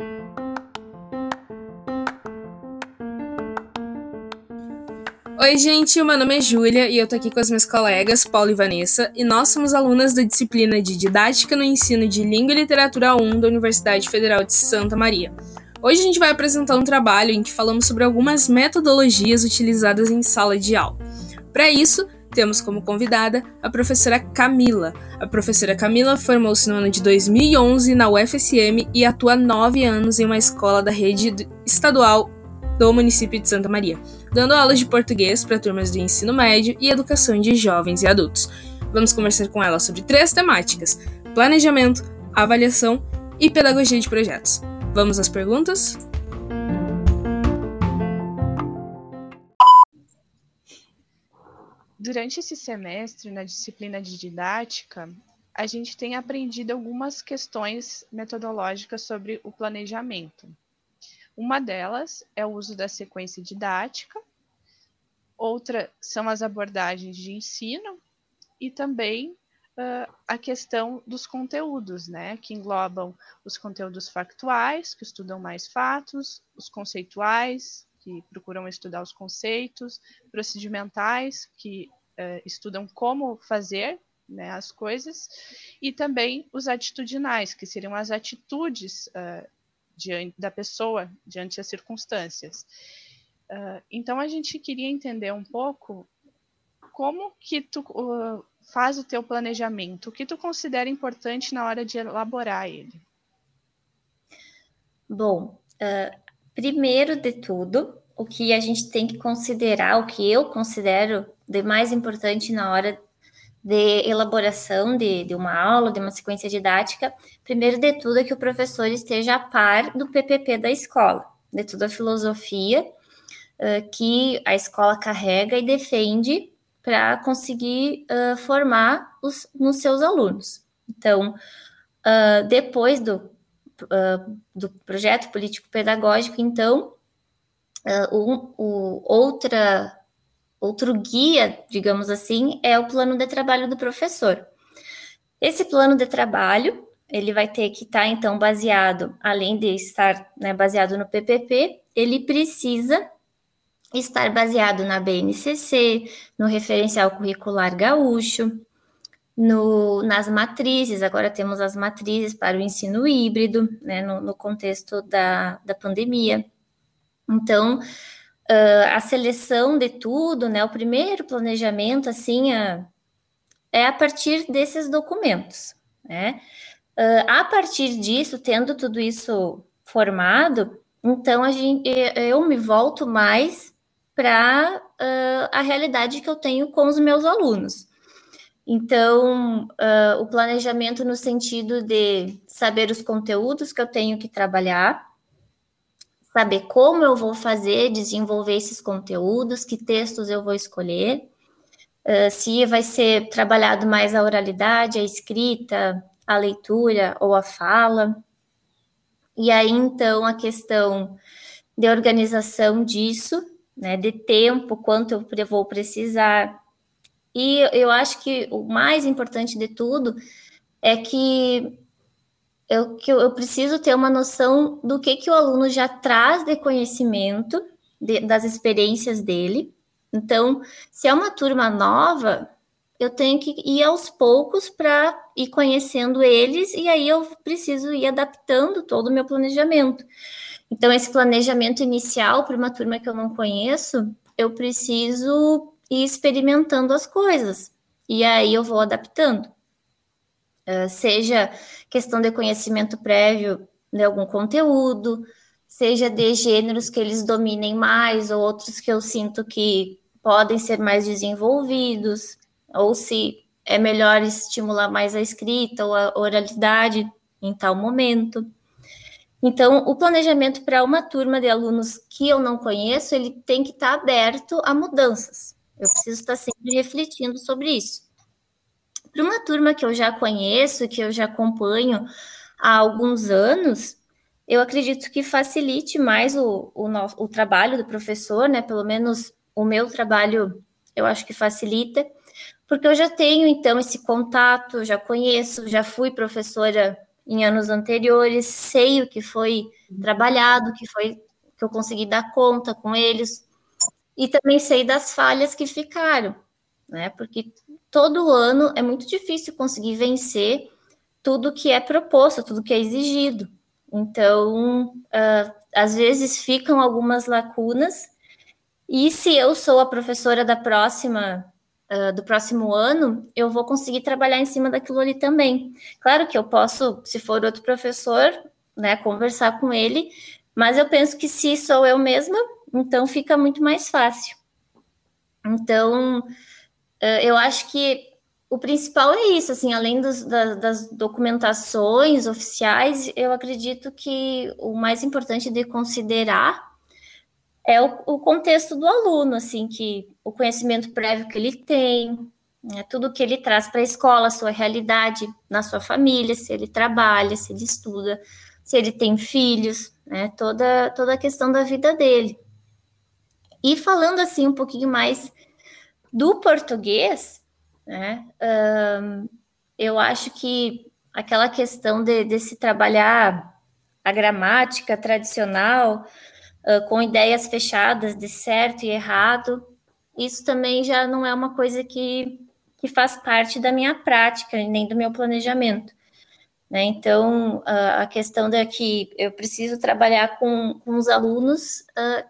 Oi, gente, meu nome é Júlia e eu tô aqui com as minhas colegas Paula e Vanessa, e nós somos alunas da disciplina de Didática no Ensino de Língua e Literatura 1 da Universidade Federal de Santa Maria. Hoje a gente vai apresentar um trabalho em que falamos sobre algumas metodologias utilizadas em sala de aula. Para isso, temos como convidada a professora Camila. A professora Camila formou-se no ano de 2011 na UFSM e atua nove anos em uma escola da rede estadual do município de Santa Maria, dando aulas de português para turmas do ensino médio e educação de jovens e adultos. Vamos conversar com ela sobre três temáticas: planejamento, avaliação e pedagogia de projetos. Vamos às perguntas? Durante esse semestre, na disciplina de didática, a gente tem aprendido algumas questões metodológicas sobre o planejamento. Uma delas é o uso da sequência didática, outra são as abordagens de ensino e também uh, a questão dos conteúdos, né, que englobam os conteúdos factuais, que estudam mais fatos, os conceituais, que procuram estudar os conceitos, procedimentais, que uh, estudam como fazer né, as coisas, e também os atitudinais, que seriam as atitudes uh, diante da pessoa diante das circunstâncias. Uh, então a gente queria entender um pouco como que tu faz o teu planejamento, o que tu considera importante na hora de elaborar ele. Bom, uh, primeiro de tudo, o que a gente tem que considerar, o que eu considero de mais importante na hora de elaboração de, de uma aula, de uma sequência didática, primeiro de tudo é que o professor esteja a par do PPP da escola, de toda a filosofia uh, que a escola carrega e defende para conseguir uh, formar os, nos seus alunos. Então, uh, depois do, do projeto político-pedagógico, então, o, o, outra outro guia, digamos assim, é o plano de trabalho do professor. Esse plano de trabalho, ele vai ter que estar, tá, então, baseado, além de estar né, baseado no PPP, ele precisa estar baseado na BNCC, no referencial curricular gaúcho, no, nas matrizes, agora temos as matrizes para o ensino híbrido, né, no, no contexto da, da pandemia. Então, uh, a seleção de tudo, né? O primeiro planejamento, assim, uh, é a partir desses documentos, né? Uh, a partir disso, tendo tudo isso formado, então a gente, eu me volto mais para uh, a realidade que eu tenho com os meus alunos. Então, uh, o planejamento no sentido de saber os conteúdos que eu tenho que trabalhar, saber como eu vou fazer, desenvolver esses conteúdos, que textos eu vou escolher, uh, se vai ser trabalhado mais a oralidade, a escrita, a leitura ou a fala. E aí, então, a questão de organização disso, né, de tempo, quanto eu vou precisar. E eu acho que o mais importante de tudo é que eu, que eu, preciso ter uma noção do que, que o aluno já traz de conhecimento, de, das experiências dele. Então, se é uma turma nova, eu tenho que ir aos poucos para ir conhecendo eles, e aí eu preciso ir adaptando todo o meu planejamento. Então, esse planejamento inicial para uma turma que eu não conheço, eu preciso ir experimentando as coisas, e aí eu vou adaptando. Uh, seja questão de conhecimento prévio de algum conteúdo, seja de gêneros que eles dominem mais, ou outros que eu sinto que podem ser mais desenvolvidos, ou se é melhor estimular mais a escrita ou a oralidade em tal momento. Então, o planejamento para uma turma de alunos que eu não conheço, ele tem que estar aberto a mudanças. Eu preciso estar sempre refletindo sobre isso. Para uma turma que eu já conheço, que eu já acompanho há alguns anos, eu acredito que facilite mais o, o, o trabalho do professor, né? Pelo menos o meu trabalho, eu acho que facilita, porque eu já tenho, então, esse contato, já conheço, já fui professora em anos anteriores, sei o que foi trabalhado, que foi que eu consegui dar conta com eles, e também sei das falhas que ficaram, né? Porque todo ano é muito difícil conseguir vencer tudo que é proposto, tudo que é exigido. Então, uh, às vezes ficam algumas lacunas, e se eu sou a professora da próxima uh, do próximo ano, eu vou conseguir trabalhar em cima daquilo ali também. Claro que eu posso, se for outro professor, né, conversar com ele, mas eu penso que se sou eu mesma, então fica muito mais fácil. Então, uh, eu acho que o principal é isso, assim, além dos, da, das documentações oficiais, eu acredito que o mais importante de considerar é o, o contexto do aluno, assim, que o conhecimento prévio que ele tem, né, tudo que ele traz para a escola, a sua realidade na sua família, se ele trabalha, se ele estuda, se ele tem filhos, né, toda, toda a questão da vida dele. E falando assim um pouquinho mais do português, né, um, eu acho que aquela questão de, de se trabalhar a gramática tradicional, com ideias fechadas de certo e errado, isso também já não é uma coisa que, que faz parte da minha prática, nem do meu planejamento. Né? Então, a questão que eu preciso trabalhar com, com os alunos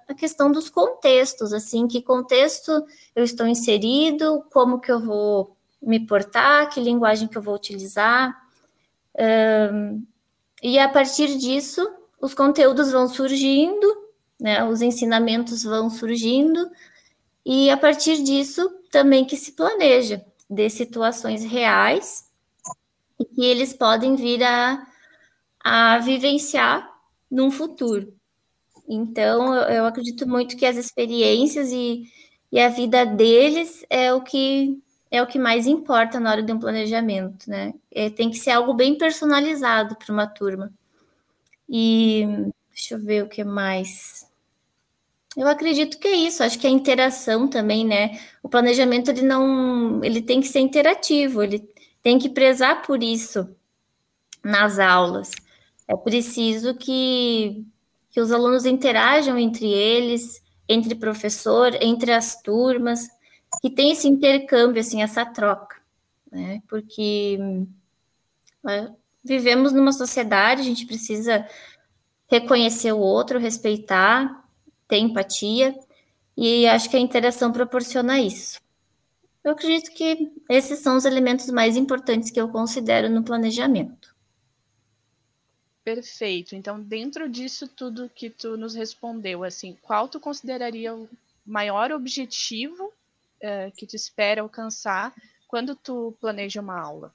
a questão dos contextos, assim, que contexto eu estou inserido, como que eu vou me portar, que linguagem que eu vou utilizar. Um, e a partir disso, os conteúdos vão surgindo né? Os ensinamentos vão surgindo e a partir disso também que se planeja de situações reais e que eles podem vir a, a vivenciar num futuro. Então, eu, acredito muito que as experiências e, e a vida deles é o que é o que mais importa na hora de um planejamento, né? É, tem que ser algo bem personalizado para uma turma. E deixa eu ver o que mais. Eu acredito que é isso. Acho que a interação também, né? O planejamento ele não, ele tem que ser interativo. Ele tem que prezar por isso nas aulas. É preciso que que os alunos interajam entre eles, entre professor, entre as turmas, que tem esse intercâmbio, assim, essa troca, né? Porque é, vivemos numa sociedade, a gente precisa reconhecer o outro, respeitar, ter empatia, e acho que a interação proporciona isso. Eu acredito que esses são os elementos mais importantes que eu considero no planejamento. Perfeito. Então, dentro disso tudo que tu nos respondeu, assim, qual tu consideraria o maior objetivo uh, que tu espera alcançar quando tu planeja uma aula?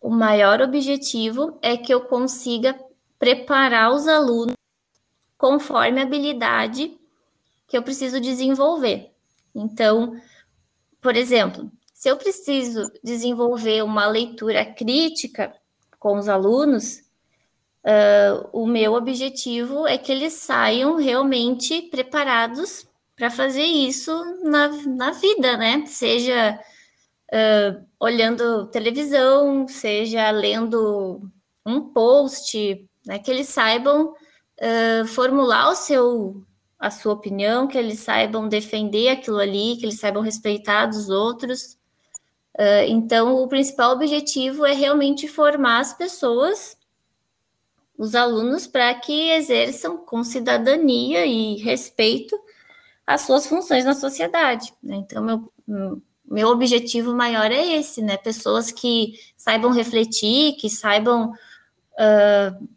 O maior objetivo é que eu consiga preparar os alunos conforme a habilidade que eu preciso desenvolver. Então, por exemplo, se eu preciso desenvolver uma leitura crítica com os alunos, uh, o meu objetivo é que eles saiam realmente preparados para fazer isso na, na vida, né? Seja uh, olhando televisão, seja lendo um post, né? Que eles saibam uh, formular o seu a sua opinião, que eles saibam defender aquilo ali, que eles saibam respeitar dos outros. Uh, então, o principal objetivo é realmente formar as pessoas, os alunos, para que exerçam com cidadania e respeito as suas funções na sociedade. Né? Então, meu, meu objetivo maior é esse, né? Pessoas que saibam refletir, que saibam uh,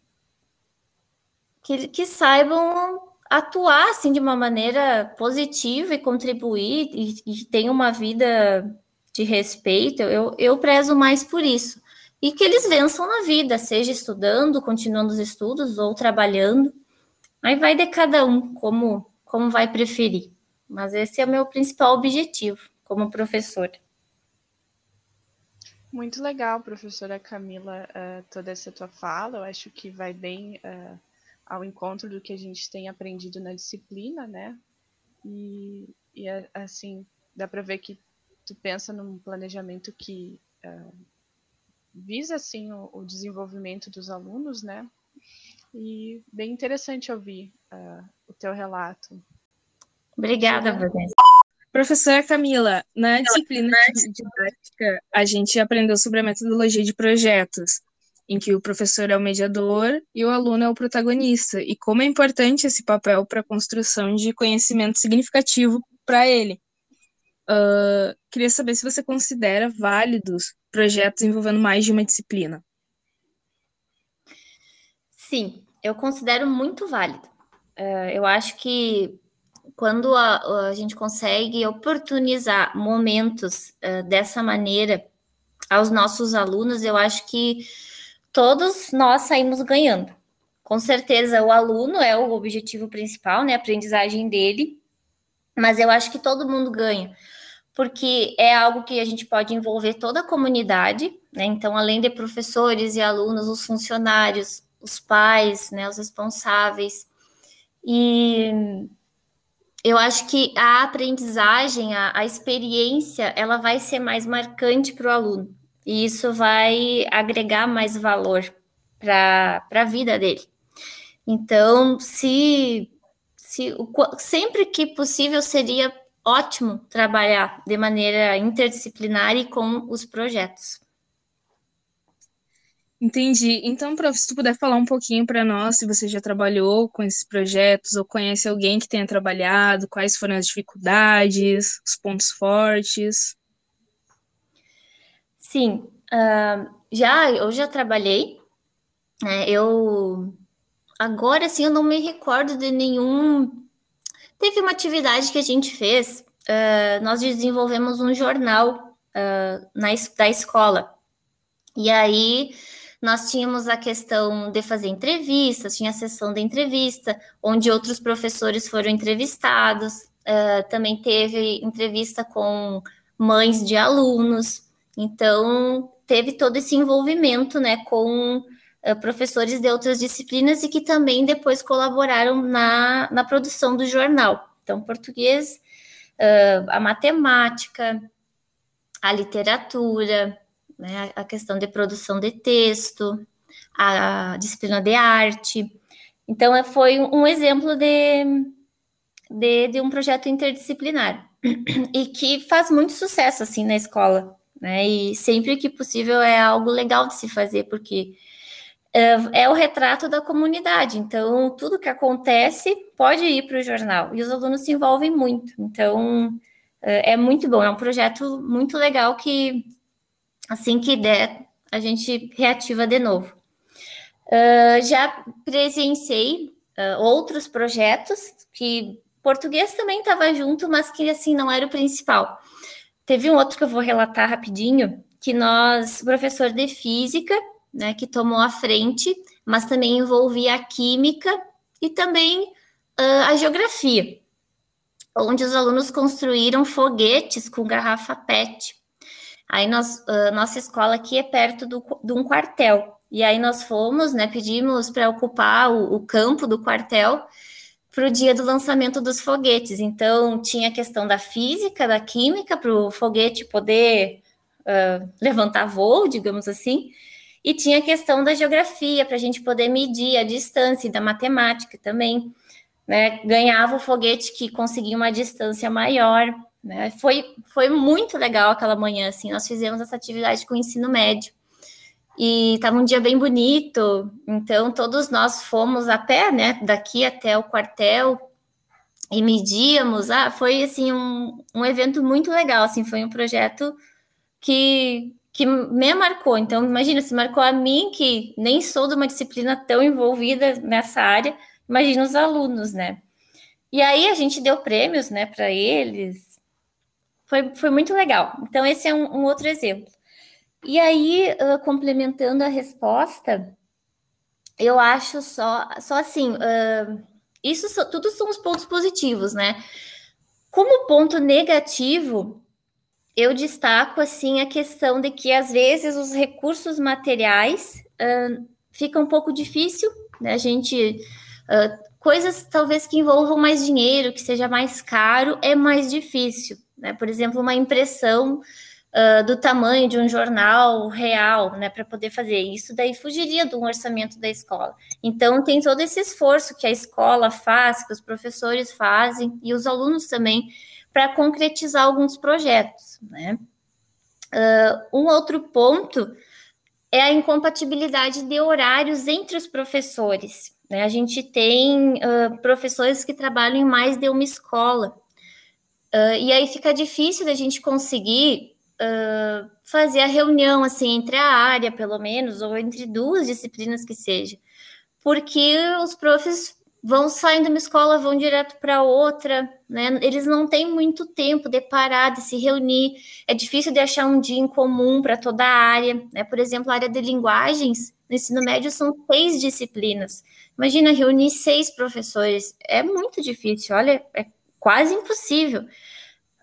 que, que saibam atuar assim de uma maneira positiva e contribuir e, e tenham uma vida de respeito, eu, eu prezo mais por isso. E que eles vençam na vida, seja estudando, continuando os estudos ou trabalhando. Aí vai de cada um como, como vai preferir. Mas esse é o meu principal objetivo como professora. Muito legal, professora Camila, uh, toda essa tua fala. Eu acho que vai bem uh, ao encontro do que a gente tem aprendido na disciplina, né? E, e assim, dá para ver que tu pensa num planejamento que uh, visa assim o, o, desenvolvimento dos alunos, né? E bem interessante ouvir uh, o teu relato. Obrigada, Vanessa. Professora Camila, na disciplina de didática, a gente aprendeu sobre a metodologia de projetos, em que o professor é o mediador e o aluno é o protagonista, e como é importante esse papel para a construção de conhecimento significativo para ele. Uh, queria saber se você considera válidos projetos envolvendo mais de uma disciplina. Sim, eu considero muito válido. Uh, eu acho que quando a, a, gente consegue oportunizar momentos uh, dessa maneira aos nossos alunos, eu acho que todos nós saímos ganhando. Com certeza, o aluno é o objetivo principal, né? A aprendizagem dele, mas eu acho que todo mundo ganha, porque é algo que a gente pode envolver toda a comunidade, né? Então, além de professores e alunos, os funcionários, os pais, né? Os responsáveis. E eu acho que a aprendizagem, a, a experiência, ela vai ser mais marcante para o aluno. E isso vai agregar mais valor para a vida dele. Então, se, se sempre que possível seria ótimo trabalhar de maneira interdisciplinar e com os projetos. Entendi. Então, prof, se tu puder falar um pouquinho para nós, se você já trabalhou com esses projetos ou conhece alguém que tenha trabalhado, quais foram as dificuldades, os pontos fortes. Sim, uh, já eu já trabalhei. Né, eu agora sim eu não me recordo de nenhum. Teve uma atividade que a gente fez. Uh, nós desenvolvemos um jornal uh, na, da escola. E aí nós tínhamos a questão de fazer entrevistas, tinha a sessão de entrevista, onde outros professores foram entrevistados, uh, também teve entrevista com mães de alunos, então teve todo esse envolvimento né, com uh, professores de outras disciplinas e que também depois colaboraram na, na produção do jornal. Então, português, uh, a matemática, a literatura, né, a questão de produção de texto, a disciplina de arte. Então, é, foi um exemplo de, de, de, um projeto interdisciplinar e que faz muito sucesso assim na escola, né? E sempre que possível é algo legal de se fazer, porque é, é o retrato da comunidade. Então, tudo que acontece pode ir para o jornal e os alunos se envolvem muito. Então, é, é muito bom. É um projeto muito legal que assim que der, a gente reativa de novo. Uh, já presenciei uh, outros projetos que português também estava junto, mas que assim não era o principal. Teve um outro que eu vou relatar rapidinho, que nós, professor de física, né, que tomou a frente, mas também envolvia a química e também uh, a geografia, onde os alunos construíram foguetes com garrafa PET. Aí nós, uh, nossa escola aqui é perto do, de um quartel. E aí nós fomos, né, pedimos para ocupar o, o, campo do quartel para o dia do lançamento dos foguetes. Então tinha a questão da física, da química, para o foguete poder uh, levantar voo, digamos assim, e tinha a questão da geografia, para a gente poder medir a distância, e da matemática também. Né? Ganhava o foguete que conseguia uma distância maior. Né? Foi, foi muito legal aquela manhã, assim, nós fizemos essa atividade com o ensino médio. E estava um dia bem bonito, então todos nós fomos a pé, né, daqui até o quartel e medíamos. Ah, foi assim um, um evento muito legal, assim, foi um projeto que que me marcou. Então, imagina, se marcou a mim que nem sou de uma disciplina tão envolvida nessa área, imagina os alunos, né? E aí a gente deu prêmios, né, para eles, foi, foi muito legal. Então, esse é um, um outro exemplo. E aí, uh, complementando a resposta, eu acho só, só assim, uh, isso so, tudo são os pontos positivos, né? Como ponto negativo, eu destaco assim a questão de que às vezes os recursos materiais uh, fica um pouco difícil, né? A gente uh, coisas talvez que envolvam mais dinheiro, que seja mais caro, é mais difícil. Né? Por exemplo, uma impressão uh, do tamanho de um jornal real, né, para poder fazer isso, daí fugiria do orçamento da escola. Então, tem todo esse esforço que a escola faz, que os professores fazem e os alunos também, para concretizar alguns projetos, né. Uh, um outro ponto é a incompatibilidade de horários entre os professores. Né? A gente tem uh, professores que trabalham em mais de uma escola. Uh, e aí fica difícil da gente conseguir uh, fazer a reunião assim entre a área, pelo menos, ou entre duas disciplinas que seja, porque os profs vão saindo de uma escola, vão direto para outra, né? Eles não têm muito tempo de parar, de se reunir. É difícil de achar um dia em comum para toda a área, né? Por exemplo, a área de linguagens no ensino médio são seis disciplinas. Imagina reunir seis professores, é muito difícil. Olha, é quase impossível.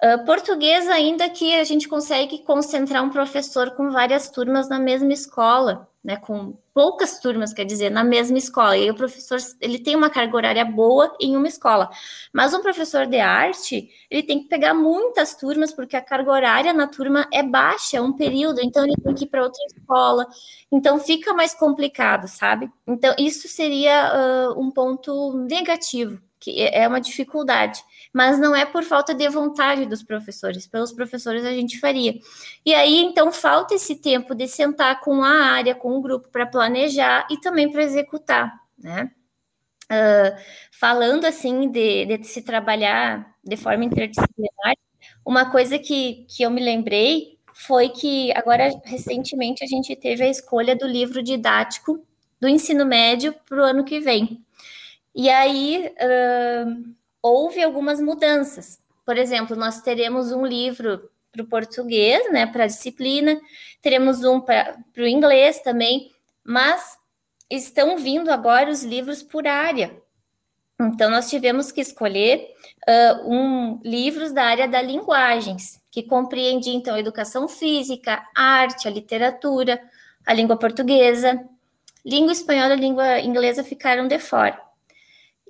Uh, português, ainda que a gente consegue concentrar um professor com várias turmas na mesma escola, né, com poucas turmas, quer dizer, na mesma escola. E o professor, ele tem uma carga horária boa em uma escola. Mas um professor de arte, ele tem que pegar muitas turmas, porque a carga horária na turma é baixa, é um período, então ele tem que ir para outra escola. Então fica mais complicado, sabe? Então isso seria uh, um ponto negativo, que é uma dificuldade mas não é por falta de vontade dos professores. Pelos professores a gente faria. E aí, então, falta esse tempo de sentar com a área, com o grupo, para planejar e também para executar, né? Uh, falando assim de, de, se trabalhar de forma interdisciplinar, uma coisa que, que eu me lembrei foi que agora recentemente a gente teve a escolha do livro didático do ensino médio para o ano que vem. E aí uh, houve algumas mudanças. Por exemplo, nós teremos um livro para o português, né, para a disciplina, teremos um para o inglês também, mas estão vindo agora os livros por área. Então, nós tivemos que escolher uh, um, livros da área da linguagens, que compreende, então, a educação física, a arte, a literatura, a língua portuguesa. Língua espanhola e língua inglesa ficaram de fora.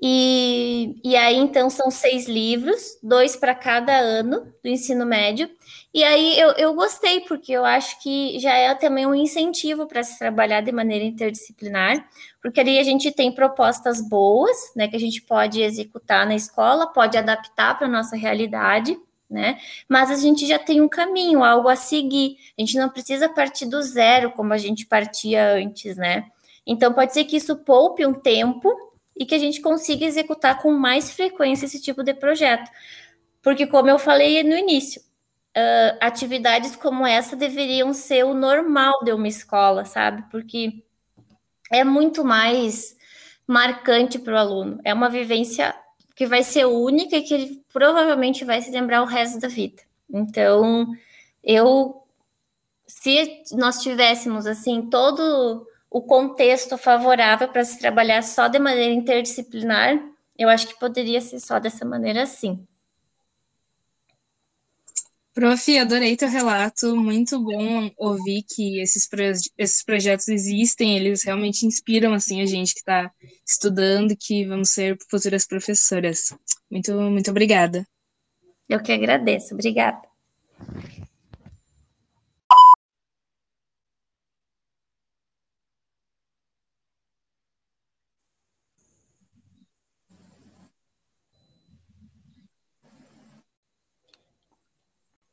E, e aí, então, são seis livros, dois para cada ano do ensino médio. E aí eu, eu gostei, porque eu acho que já é também um incentivo para se trabalhar de maneira interdisciplinar, porque ali a gente tem propostas boas, né, que a gente pode executar na escola, pode adaptar para a nossa realidade, né? Mas a gente já tem um caminho, algo a seguir. A gente não precisa partir do zero como a gente partia antes, né? Então pode ser que isso poupe um tempo e que a gente consiga executar com mais frequência esse tipo de projeto. Porque, como eu falei no início, uh, atividades como essa deveriam ser o normal de uma escola, sabe? Porque é muito mais marcante para o aluno. É uma vivência que vai ser única e que ele provavelmente vai se lembrar o resto da vida. Então, eu, se nós tivéssemos assim todo o contexto favorável para se trabalhar só de maneira interdisciplinar, eu acho que poderia ser só dessa maneira sim. Prof, adorei teu relato, muito bom ouvir que esses, proje esses projetos existem, eles realmente inspiram assim a gente que está estudando, que vamos ser futuras professoras. Muito, muito obrigada. Eu que agradeço, obrigada.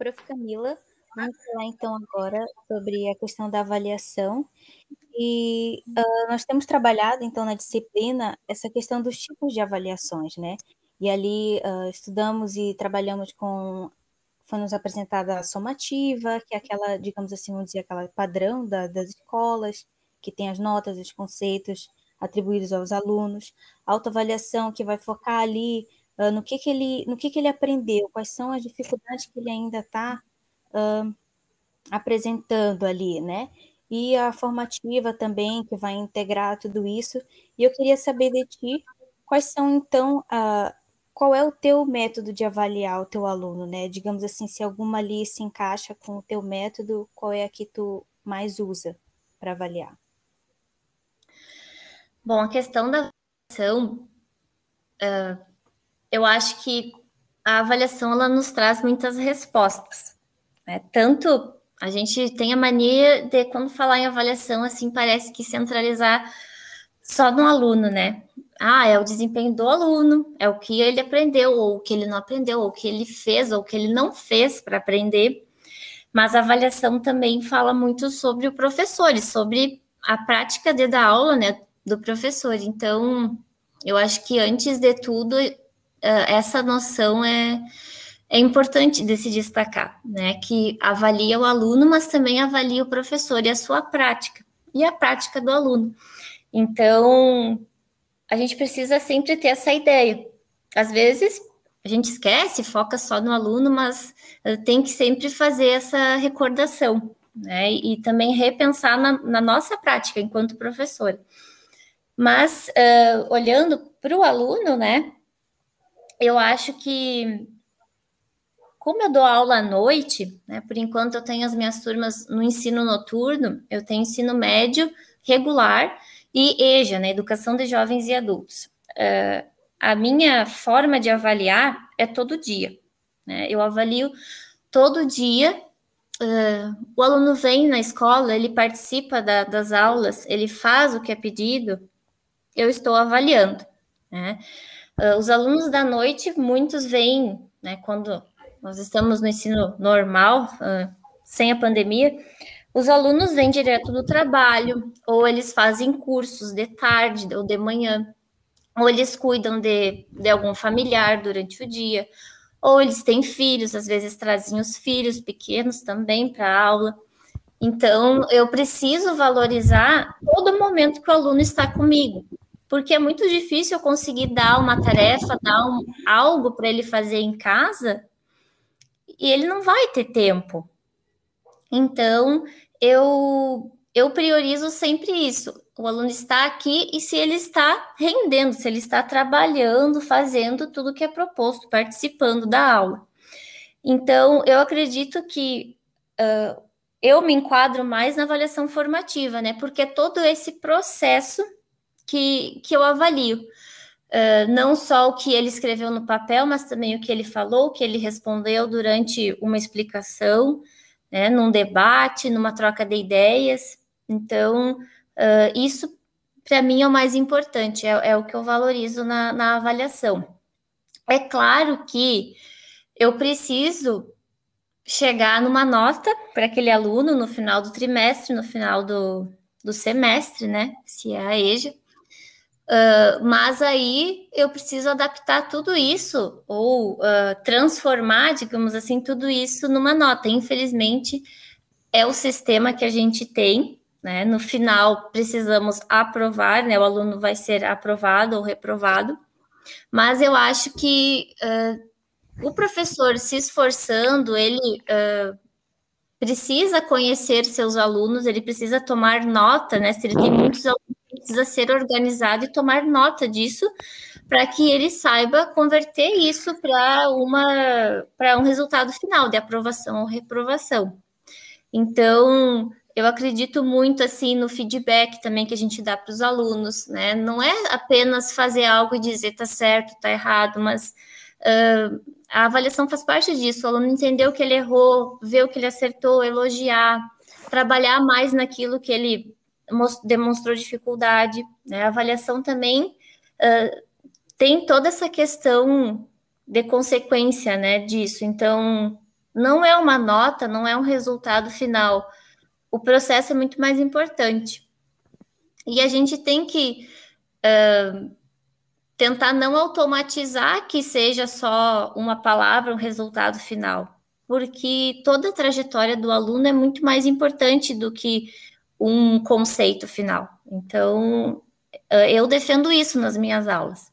Prof. Camila, vamos falar então agora sobre a questão da avaliação. E uh, nós temos trabalhado então na disciplina essa questão dos tipos de avaliações, né? E ali uh, estudamos e trabalhamos com foi nos apresentada a somativa, que é aquela, digamos assim, vamos dizer, aquela padrão da, das escolas, que tem as notas, os conceitos atribuídos aos alunos, autoavaliação, que vai focar ali uh, no, que, que, ele, no que, que ele aprendeu, quais são as dificuldades que ele ainda está uh, apresentando ali, né? E a formativa também, que vai integrar tudo isso. E eu queria saber de ti quais são, então, uh, qual é o teu método de avaliar o teu aluno, né? Digamos assim, se alguma ali se encaixa com o teu método, qual é a que tu mais usa para avaliar? Bom, a questão da avaliação, uh, eu acho que a avaliação ela nos traz muitas respostas, né? tanto A gente tem a mania de, quando falar em avaliação, assim, parece que centralizar só no aluno, né? Ah, é o desempenho do aluno, é o que ele aprendeu, ou o que ele não aprendeu, ou o que ele fez, ou o que ele não fez para aprender. Mas a avaliação também fala muito sobre o professor e sobre a prática de dar aula, né, do professor. Então, eu acho que antes de tudo, essa noção é, é importante de se destacar, né, que avalia o aluno, mas também avalia o professor e a sua prática, e a prática do aluno. Então, a gente precisa sempre ter essa ideia. Às vezes, a gente esquece, foca só no aluno, mas eh, tem que sempre fazer essa recordação, né? E também repensar na, na nossa prática enquanto professora. Mas, uh, olhando para o aluno, né? Eu acho que, como eu dou aula à noite, né? Por enquanto eu tenho as minhas turmas no ensino noturno, eu tenho ensino médio regular e EJA, né? Educação de Jovens e Adultos. Uh, a minha forma de avaliar é todo dia. Né? Eu avalio todo dia. Uh, o aluno vem na escola, ele participa da, das aulas, ele faz o que é pedido, eu estou avaliando. Né? Uh, os alunos da noite, muitos vêm, né, quando nós estamos no ensino normal, uh, sem a pandemia, os alunos vêm direto do trabalho, ou eles fazem cursos de tarde ou de manhã ou eles cuidam de, de algum familiar durante o dia, ou eles têm filhos, às vezes trazem os filhos pequenos também para aula. Então, eu preciso valorizar todo momento que o aluno está comigo, porque é muito difícil eu conseguir dar uma tarefa, dar um, algo para ele fazer em casa, e ele não vai ter tempo. Então, eu eu priorizo sempre isso. O aluno está aqui e se ele está rendendo, se ele está trabalhando, fazendo tudo que é proposto, participando da aula. Então, eu acredito que uh, eu me enquadro mais na avaliação formativa, né? Porque é todo esse processo que, que eu avalio. Uh, não só o que ele escreveu no papel, mas também o que ele falou, o que ele respondeu durante uma explicação, né, num debate, numa troca de ideias. Então, uh, isso para mim é o mais importante, é, é o que eu valorizo na, na avaliação. É claro que eu preciso chegar numa nota para aquele aluno no final do trimestre, no final do, do semestre, né? Se é a EJA. Uh, mas aí eu preciso adaptar tudo isso, ou uh, transformar, digamos assim, tudo isso numa nota. Infelizmente, é o sistema que a gente tem, né? No final, precisamos aprovar, né? O aluno vai ser aprovado ou reprovado. Mas eu acho que uh, o professor se esforçando, ele precisa conhecer seus alunos, ele precisa tomar nota, né? Se ele tem muitos alunos, precisa ser organizado e tomar nota disso para que ele saiba converter isso para uma para um resultado final de aprovação ou reprovação. Então, eu acredito muito assim no feedback também que a gente dá para os alunos, né? Não é apenas fazer algo e dizer tá certo, tá errado, mas uh, a avaliação faz parte disso. O aluno entendeu que ele errou, ver o que ele acertou, elogiar, trabalhar mais naquilo que ele demonstrou dificuldade. Né? A avaliação também uh, tem toda essa questão de consequência, né, disso. Então, não é uma nota, não é um resultado final o processo é muito mais importante. E a gente tem que uh, tentar não automatizar que seja só uma palavra, um resultado final, porque toda a trajetória do aluno é muito mais importante do que um conceito final. Então, uh, eu defendo isso nas minhas aulas.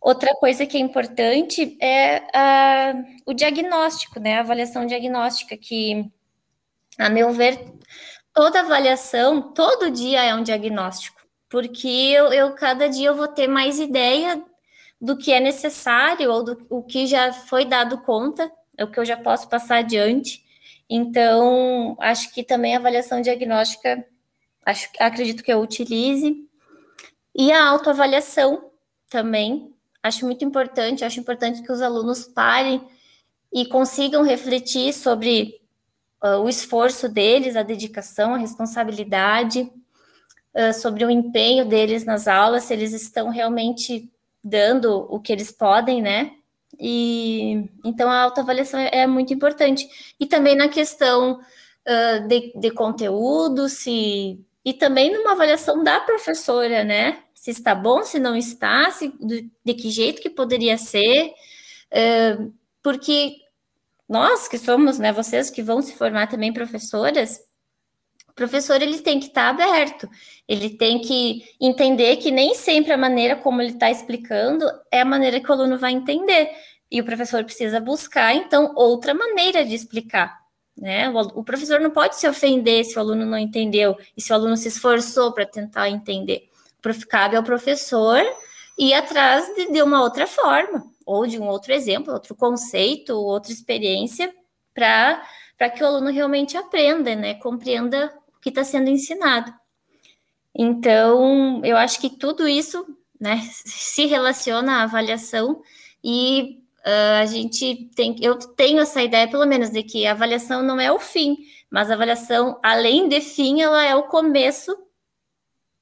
Outra coisa que é importante é uh, o diagnóstico, né? A avaliação diagnóstica, que, a meu ver, toda avaliação, todo dia é um diagnóstico, porque eu, eu cada dia eu vou ter mais ideia do que é necessário ou do o que já foi dado conta, é o que eu já posso passar adiante. Então, acho que também a avaliação diagnóstica, acho, acredito que eu utilize. E a autoavaliação também, acho muito importante, acho importante que os alunos parem e consigam refletir sobre uh, o esforço deles, a dedicação, a responsabilidade, uh, sobre o empenho deles nas aulas, se eles estão realmente dando o que eles podem, né? E então a autoavaliação é, é muito importante. E também na questão uh, de, de conteúdo, se e também numa avaliação da professora, né? Se está bom, se não está, se, de, de que jeito que poderia ser, uh, porque nós que somos, né, vocês que vão se formar também professoras, professor ele tem que estar tá aberto, ele tem que entender que nem sempre a maneira como ele está explicando é a maneira que o aluno vai entender. E o professor precisa buscar, então, outra maneira de explicar. Né? O, o professor não pode se ofender se o aluno não entendeu e se o aluno se esforçou para tentar entender. Cabe ao professor ir atrás de, de uma outra forma, ou de um outro exemplo, outro conceito, outra experiência, para que o aluno realmente aprenda, né? Compreenda que está sendo ensinado. Então, eu acho que tudo isso né, se relaciona à avaliação e uh, a gente tem, eu tenho essa ideia, pelo menos, de que a avaliação não é o fim, mas a avaliação, além de fim, ela é o começo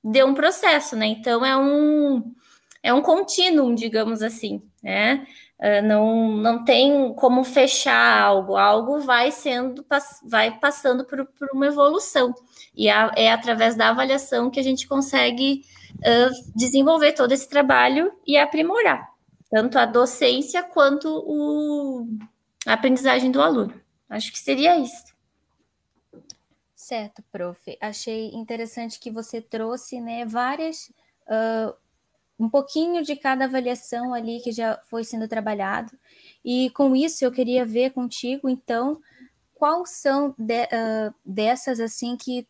de um processo, né? Então é um é um contínuo, digamos assim, né? Uh, não, não tem como fechar algo, algo vai sendo, vai passando por, por uma evolução, e a, é através da avaliação que a gente consegue uh, desenvolver todo esse trabalho e aprimorar tanto a docência quanto o, a aprendizagem do aluno. Acho que seria isso. Certo, prof. Achei interessante que você trouxe né, várias, uh, um pouquinho de cada avaliação ali que já foi sendo trabalhado. E com isso eu queria ver contigo, então, quais são de, uh, dessas assim que,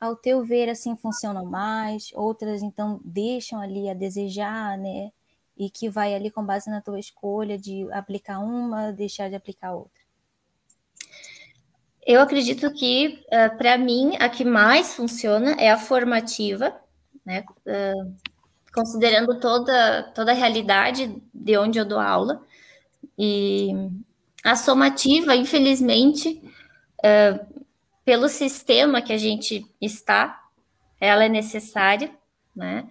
ao teu ver, assim funcionam mais, outras então deixam ali a desejar, né? e que vai ali com base na tua escolha de aplicar uma, deixar de aplicar outra? Eu acredito que, uh, eh, para mim, a que mais funciona é a formativa, né? Uh, considerando toda, toda a realidade de onde eu dou aula. E a somativa, infelizmente, uh, pelo sistema que a gente está, ela é necessária, né?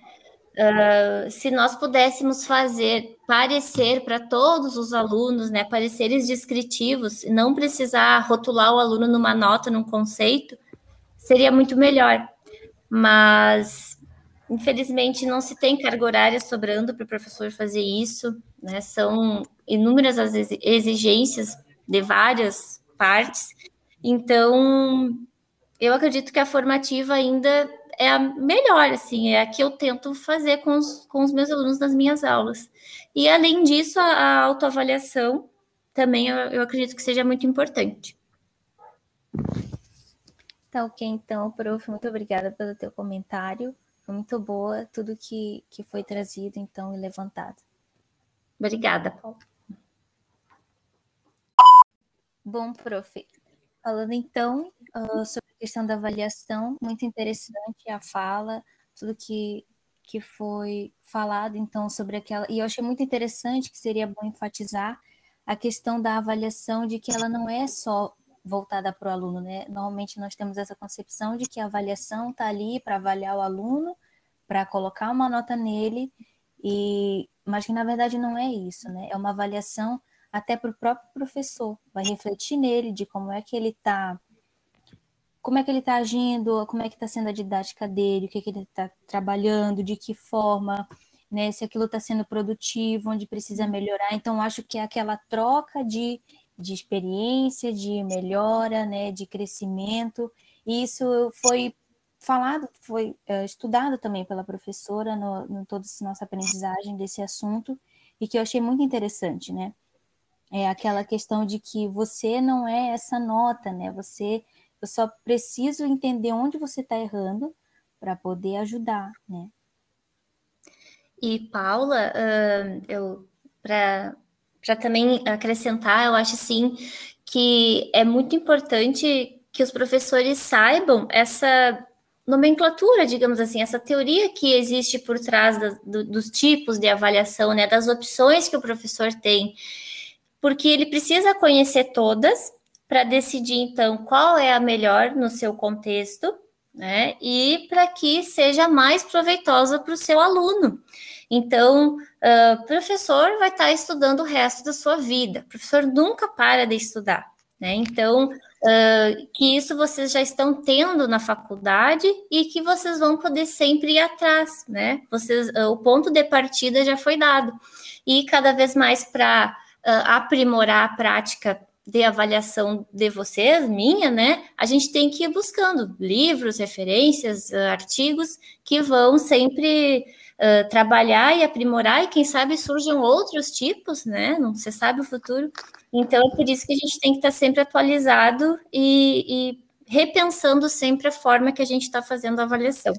Uh, se nós pudéssemos fazer parecer para todos os alunos, né, pareceres descritivos, não precisar rotular o aluno numa nota, num conceito, seria muito melhor. Mas, infelizmente, não se tem carga horária sobrando para o professor fazer isso, né, são inúmeras as exigências de várias partes, então, eu acredito que a formativa ainda é a melhor, assim, é a que eu tento fazer com os, com os meus alunos nas minhas aulas. E, além disso, a, a autoavaliação também eu, eu acredito que seja muito importante. Tá ok, então, prof, muito obrigada pelo teu comentário. Foi muito boa tudo que, que foi trazido, então, e levantado. Obrigada, Paulo. Bom, prof, falando então uh, sobre questão da avaliação, muito interessante a fala, tudo que, que foi falado, então, sobre aquela. E eu achei muito interessante que seria bom enfatizar a questão da avaliação, de que ela não é só voltada para o aluno, né? Normalmente nós temos essa concepção de que a avaliação está ali para avaliar o aluno, para colocar uma nota nele, e mas que na verdade não é isso, né? É uma avaliação até para o próprio professor, vai refletir nele de como é que ele está como é que ele está agindo, como é que está sendo a didática dele, o que, que ele está trabalhando, de que forma, né, se aquilo está sendo produtivo, onde precisa melhorar. Então, acho que é aquela troca de, de experiência, de melhora, né, de crescimento. E isso foi falado, foi é, estudado também pela professora no, no toda essa nossa aprendizagem desse assunto, e que eu achei muito interessante, né? É aquela questão de que você não é essa nota, né? Você eu só preciso entender onde você está errando para poder ajudar, né? E Paula, uh, eu para também acrescentar, eu acho assim que é muito importante que os professores saibam essa nomenclatura, digamos assim, essa teoria que existe por trás da, do, dos tipos de avaliação, né, das opções que o professor tem, porque ele precisa conhecer todas para decidir então qual é a melhor no seu contexto, né? E para que seja mais proveitosa para o seu aluno. Então, uh, professor vai estar tá estudando o resto da sua vida. O professor nunca para de estudar, né? Então, uh, que isso vocês já estão tendo na faculdade e que vocês vão poder sempre ir atrás, né? Vocês, uh, o ponto de partida já foi dado. E cada vez mais para aprimorar a prática de avaliação de vocês, minha, né? A gente tem que ir buscando livros, referências, artigos que vão sempre uh, trabalhar e aprimorar, e quem sabe surjam outros tipos, né? Não se sabe o futuro. Então é por isso que a gente tem que estar sempre atualizado e, e repensando sempre a forma que a gente está fazendo a avaliação.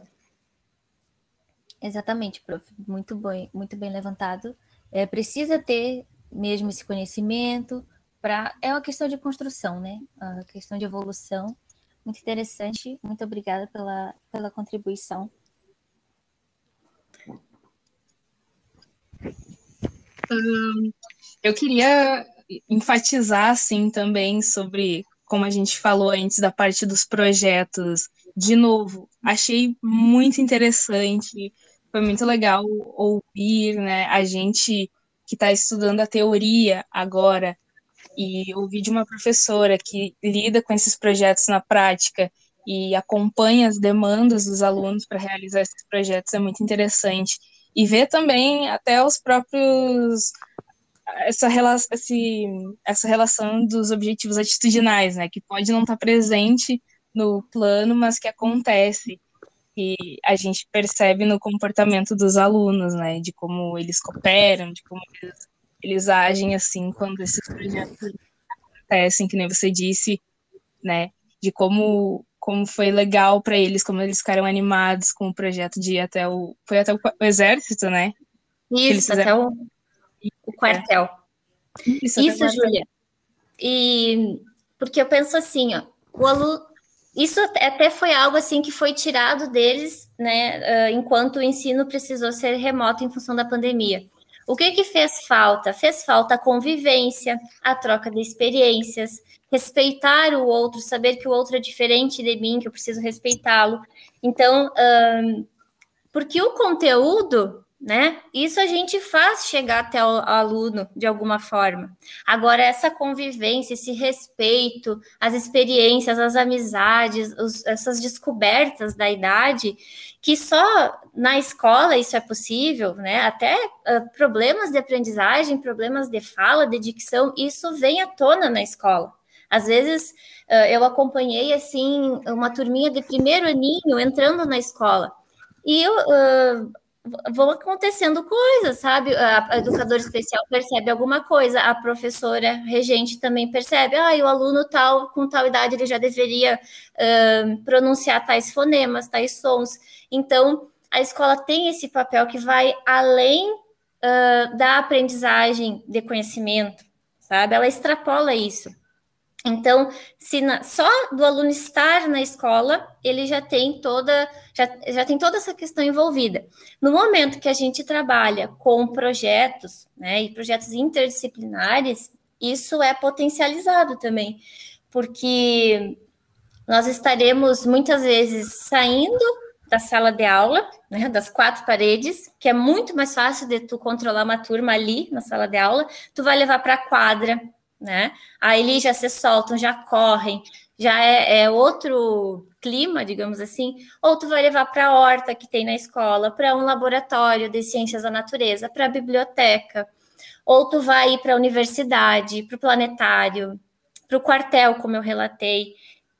Exatamente, prof. Muito bem, muito bem levantado. É, precisa ter mesmo esse conhecimento, para é uma questão de construção, né? Uma questão de evolução. Muito interessante. Muito obrigada pela, pela contribuição. eu queria enfatizar assim também sobre como a gente falou antes da parte dos projetos. De novo, achei muito interessante. Foi muito legal ouvir, né? A gente que está estudando a teoria agora e ouvir de uma professora que lida com esses projetos na prática e acompanha as demandas dos alunos para realizar esses projetos é muito interessante. E ver também até os próprios essa relação, esse, essa relação dos objetivos atitudinais, né, que pode não estar presente no plano, mas que acontece e a gente percebe no comportamento dos alunos, né, de como eles cooperam, de como eles eles agem assim quando esses projetos acontecem, que nem você disse, né? De como como foi legal para eles, como eles ficaram animados com o projeto de ir até o foi até o, o exército, né? Isso, até o, o quartel. Isso, Isso Júlia. E porque eu penso assim, ó, o aluno isso até foi algo assim que foi tirado deles, né, enquanto o ensino precisou ser remoto em função da pandemia. O que que fez falta? Fez falta a convivência, a troca de experiências, respeitar o outro, saber que o outro é diferente de mim, que eu preciso respeitá-lo. Então, um, porque o conteúdo né? Isso a gente faz chegar até o aluno de alguma forma. Agora, essa convivência, esse respeito, as experiências, as amizades, os, essas descobertas da idade, que só na escola isso é possível, né? Até uh, problemas de aprendizagem, problemas de fala, de dicção, isso vem à tona na escola. Às vezes uh, eu acompanhei assim uma turminha de primeiro aninho entrando na escola. E eu, uh, vão acontecendo coisas, sabe? A, educadora especial percebe alguma coisa, a professora regente também percebe, ah, o aluno tal, com tal idade, ele já deveria uh, pronunciar tais fonemas, tais sons. Então, a escola tem esse papel que vai além uh, da aprendizagem de conhecimento, sabe? Ela extrapola isso. Então, se na, só do aluno estar na escola, ele já tem toda já, já tem toda essa questão envolvida. No momento que a gente trabalha com projetos, né, e projetos interdisciplinares, isso é potencializado também, porque nós estaremos muitas vezes saindo da sala de aula, né, das quatro paredes, que é muito mais fácil de tu controlar uma turma ali na sala de aula, tu vai levar para a quadra, né? Aí eles já se soltam, já correm, já é, é, outro clima, digamos assim, ou tu vai levar para a horta que tem na escola, para um laboratório de ciências da natureza, para a biblioteca, ou tu vai ir para a universidade, para o planetário, para o quartel, como eu relatei.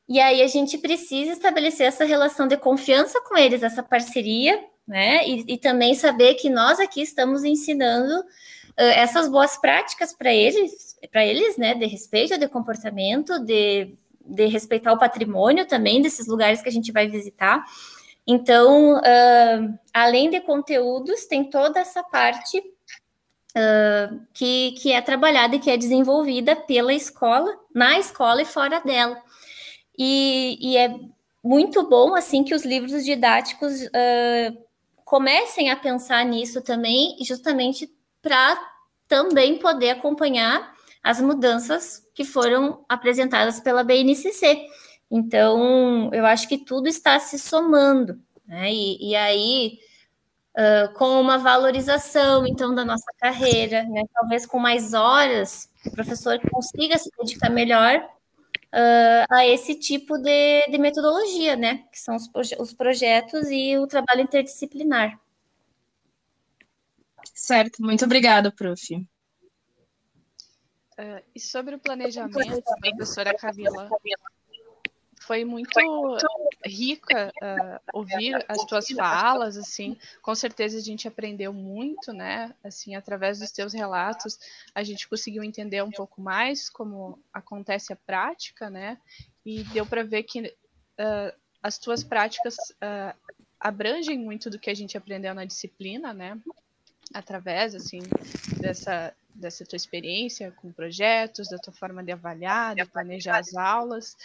E aí a gente precisa estabelecer essa relação de confiança com eles, essa parceria, né? E, e também saber que nós aqui estamos ensinando essas boas práticas para eles, para eles, né, de respeito, de comportamento, de, de respeitar o patrimônio também desses lugares que a gente vai visitar. Então, uh, além de conteúdos, tem toda essa parte uh, que, que é trabalhada e que é desenvolvida pela escola, na escola e fora dela. E, e é muito bom, assim, que os livros didáticos uh, comecem a pensar nisso também, justamente para também poder acompanhar as mudanças que foram apresentadas pela BNCC. Então, eu acho que tudo está se somando, né? E, e aí, uh, com uma valorização, então, da nossa carreira, né? Talvez com mais horas, o professor consiga se dedicar melhor uh, a esse tipo de, de, metodologia, né? Que são os, proje os projetos e o trabalho interdisciplinar. Certo, muito obrigada, prof. Uh, e sobre o planejamento, professora Camila, foi muito rica uh, ouvir as tuas falas, assim, com certeza a gente aprendeu muito, né, assim, através dos teus relatos, a gente conseguiu entender um pouco mais como acontece a prática, né, e deu para ver que uh, as tuas práticas uh, abrangem muito do que a gente aprendeu na disciplina, né, através, assim, dessa, dessa tua experiência com projetos, da tua forma de avaliar, de planejar as aulas,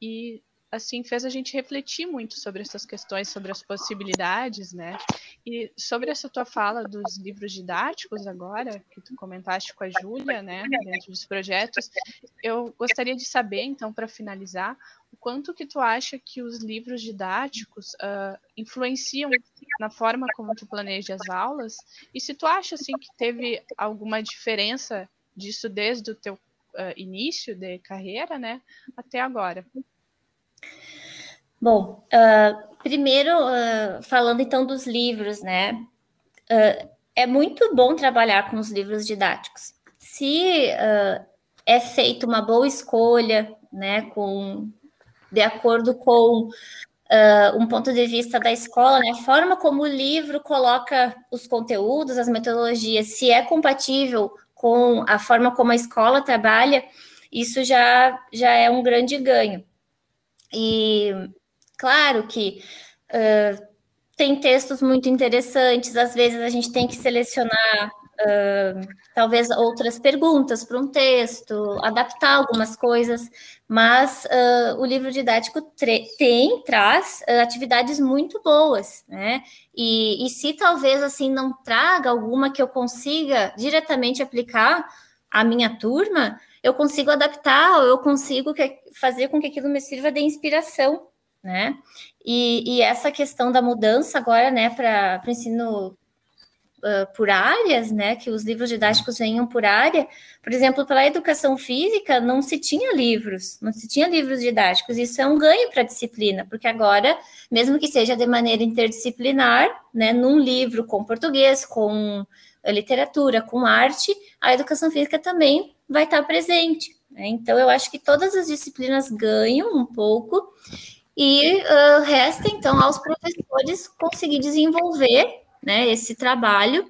e assim fez a gente refletir muito sobre essas questões, sobre as possibilidades, né? E sobre essa tua fala dos livros didáticos agora, que tu comentaste com a Júlia, né, dentro dos projetos, eu gostaria de saber, então, para finalizar, o quanto que tu acha que os livros didáticos uh, influenciam na forma como tu planeja as aulas, e se tu acha, assim, que teve alguma diferença disso desde o teu uh, início de carreira, né, até agora. Bom, uh, primeiro, uh, falando então dos livros, né? É muito bom trabalhar com os livros didáticos. Se é feita uma boa escolha, né, com, de acordo com um ponto de vista da escola, né, a forma como o livro coloca os conteúdos, as metodologias, se é compatível com a forma como a escola trabalha, isso já, já é um grande ganho. E claro que uh, tem textos muito interessantes, às vezes a gente tem que selecionar uh, talvez outras perguntas para um texto, adaptar algumas coisas, mas uh, o livro didático tem, traz atividades muito boas, né? E, e se talvez assim não traga alguma que eu consiga diretamente aplicar à minha turma, eu consigo adaptar, eu consigo que, fazer com que aquilo me sirva de inspiração, né? E, e essa questão da mudança agora, né, para o ensino uh, por áreas, né, que os livros didáticos venham por área, por exemplo, para a educação física não se tinha livros, não se tinha livros didáticos, isso é um ganho para a disciplina, porque agora, mesmo que seja de maneira interdisciplinar, né, num livro com português, com literatura, com arte, a educação física também vai estar presente. Né? Então, eu acho que todas as disciplinas ganham um pouco e uh, resta, então, aos professores conseguir desenvolver né, esse trabalho,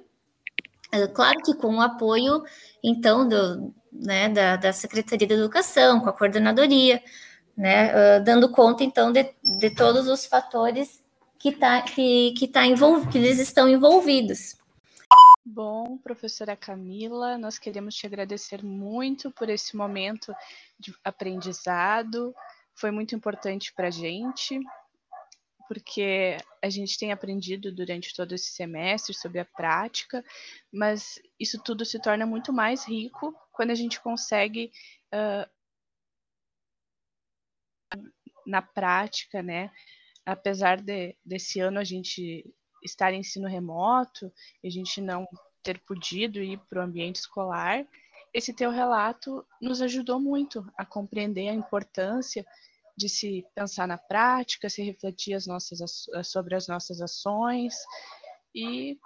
uh, claro que com o apoio, então, do, né, da, da Secretaria da Educação, com a coordenadoria, né, uh, dando conta, então, de, de todos os fatores que, tá, que, que, tá envolv que eles estão envolvidos. Bom, professora Camila, nós queremos te agradecer muito por esse momento de aprendizado. Foi muito importante para a gente, porque a gente tem aprendido durante todo esse semestre sobre a prática, mas isso tudo se torna muito mais rico quando a gente consegue, uh, na prática, né? Apesar de, desse ano a gente estar em ensino remoto, a gente não ter podido ir para o ambiente escolar, esse teu relato nos ajudou muito a compreender a importância de se pensar na prática, se refletir as nossas, sobre as nossas ações e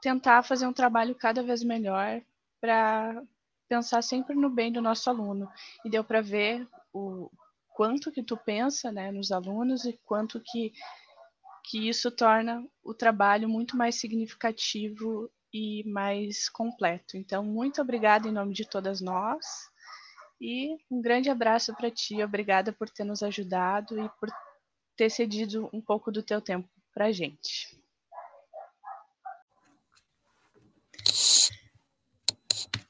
tentar fazer um trabalho cada vez melhor para pensar sempre no bem do nosso aluno. E deu para ver o quanto que tu pensa né, nos alunos e quanto que que isso torna o trabalho muito mais significativo e mais completo. Então, muito obrigada em nome de todas nós e um grande abraço para ti. Obrigada por ter nos ajudado e por ter cedido um pouco do teu tempo para a gente.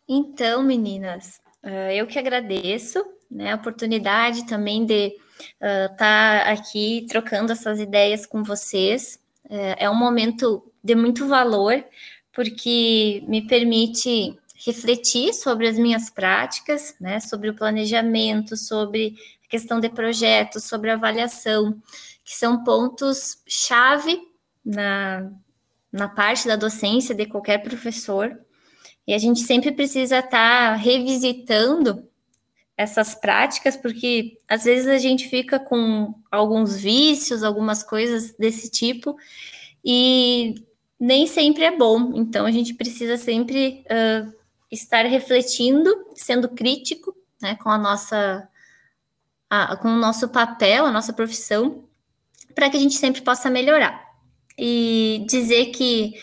Então, meninas, eh, eu que agradeço né, a oportunidade também de estar uh, tá aqui trocando essas ideias com vocês. Uh, é um momento de muito valor, porque me permite refletir sobre as minhas práticas, né, sobre o planejamento, sobre a questão de projetos, sobre avaliação, que são pontos chave na, na parte da docência de qualquer professor. E a gente sempre precisa estar tá revisitando essas práticas, porque às vezes a gente fica com alguns vícios, algumas coisas desse tipo, e nem sempre é bom. Então a gente precisa sempre uh, estar refletindo, sendo crítico, né, com a nossa, a, com o nosso papel, a nossa profissão, para que a gente sempre possa melhorar. E dizer que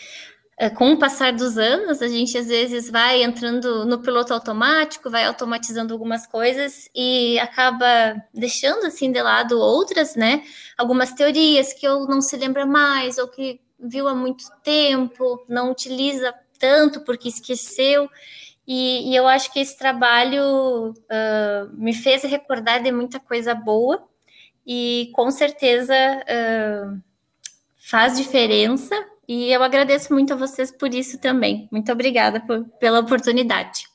é, com o passar dos anos, a gente às vezes vai entrando no piloto automático, vai automatizando algumas coisas e acaba deixando assim de lado outras, né? Algumas teorias que eu não se lembra mais ou que viu há muito tempo, não utiliza tanto porque esqueceu. E, e eu acho que esse trabalho uh, me fez recordar de muita coisa boa e com certeza uh, faz diferença e eu agradeço muito a vocês por isso também. Muito obrigada por, pela oportunidade.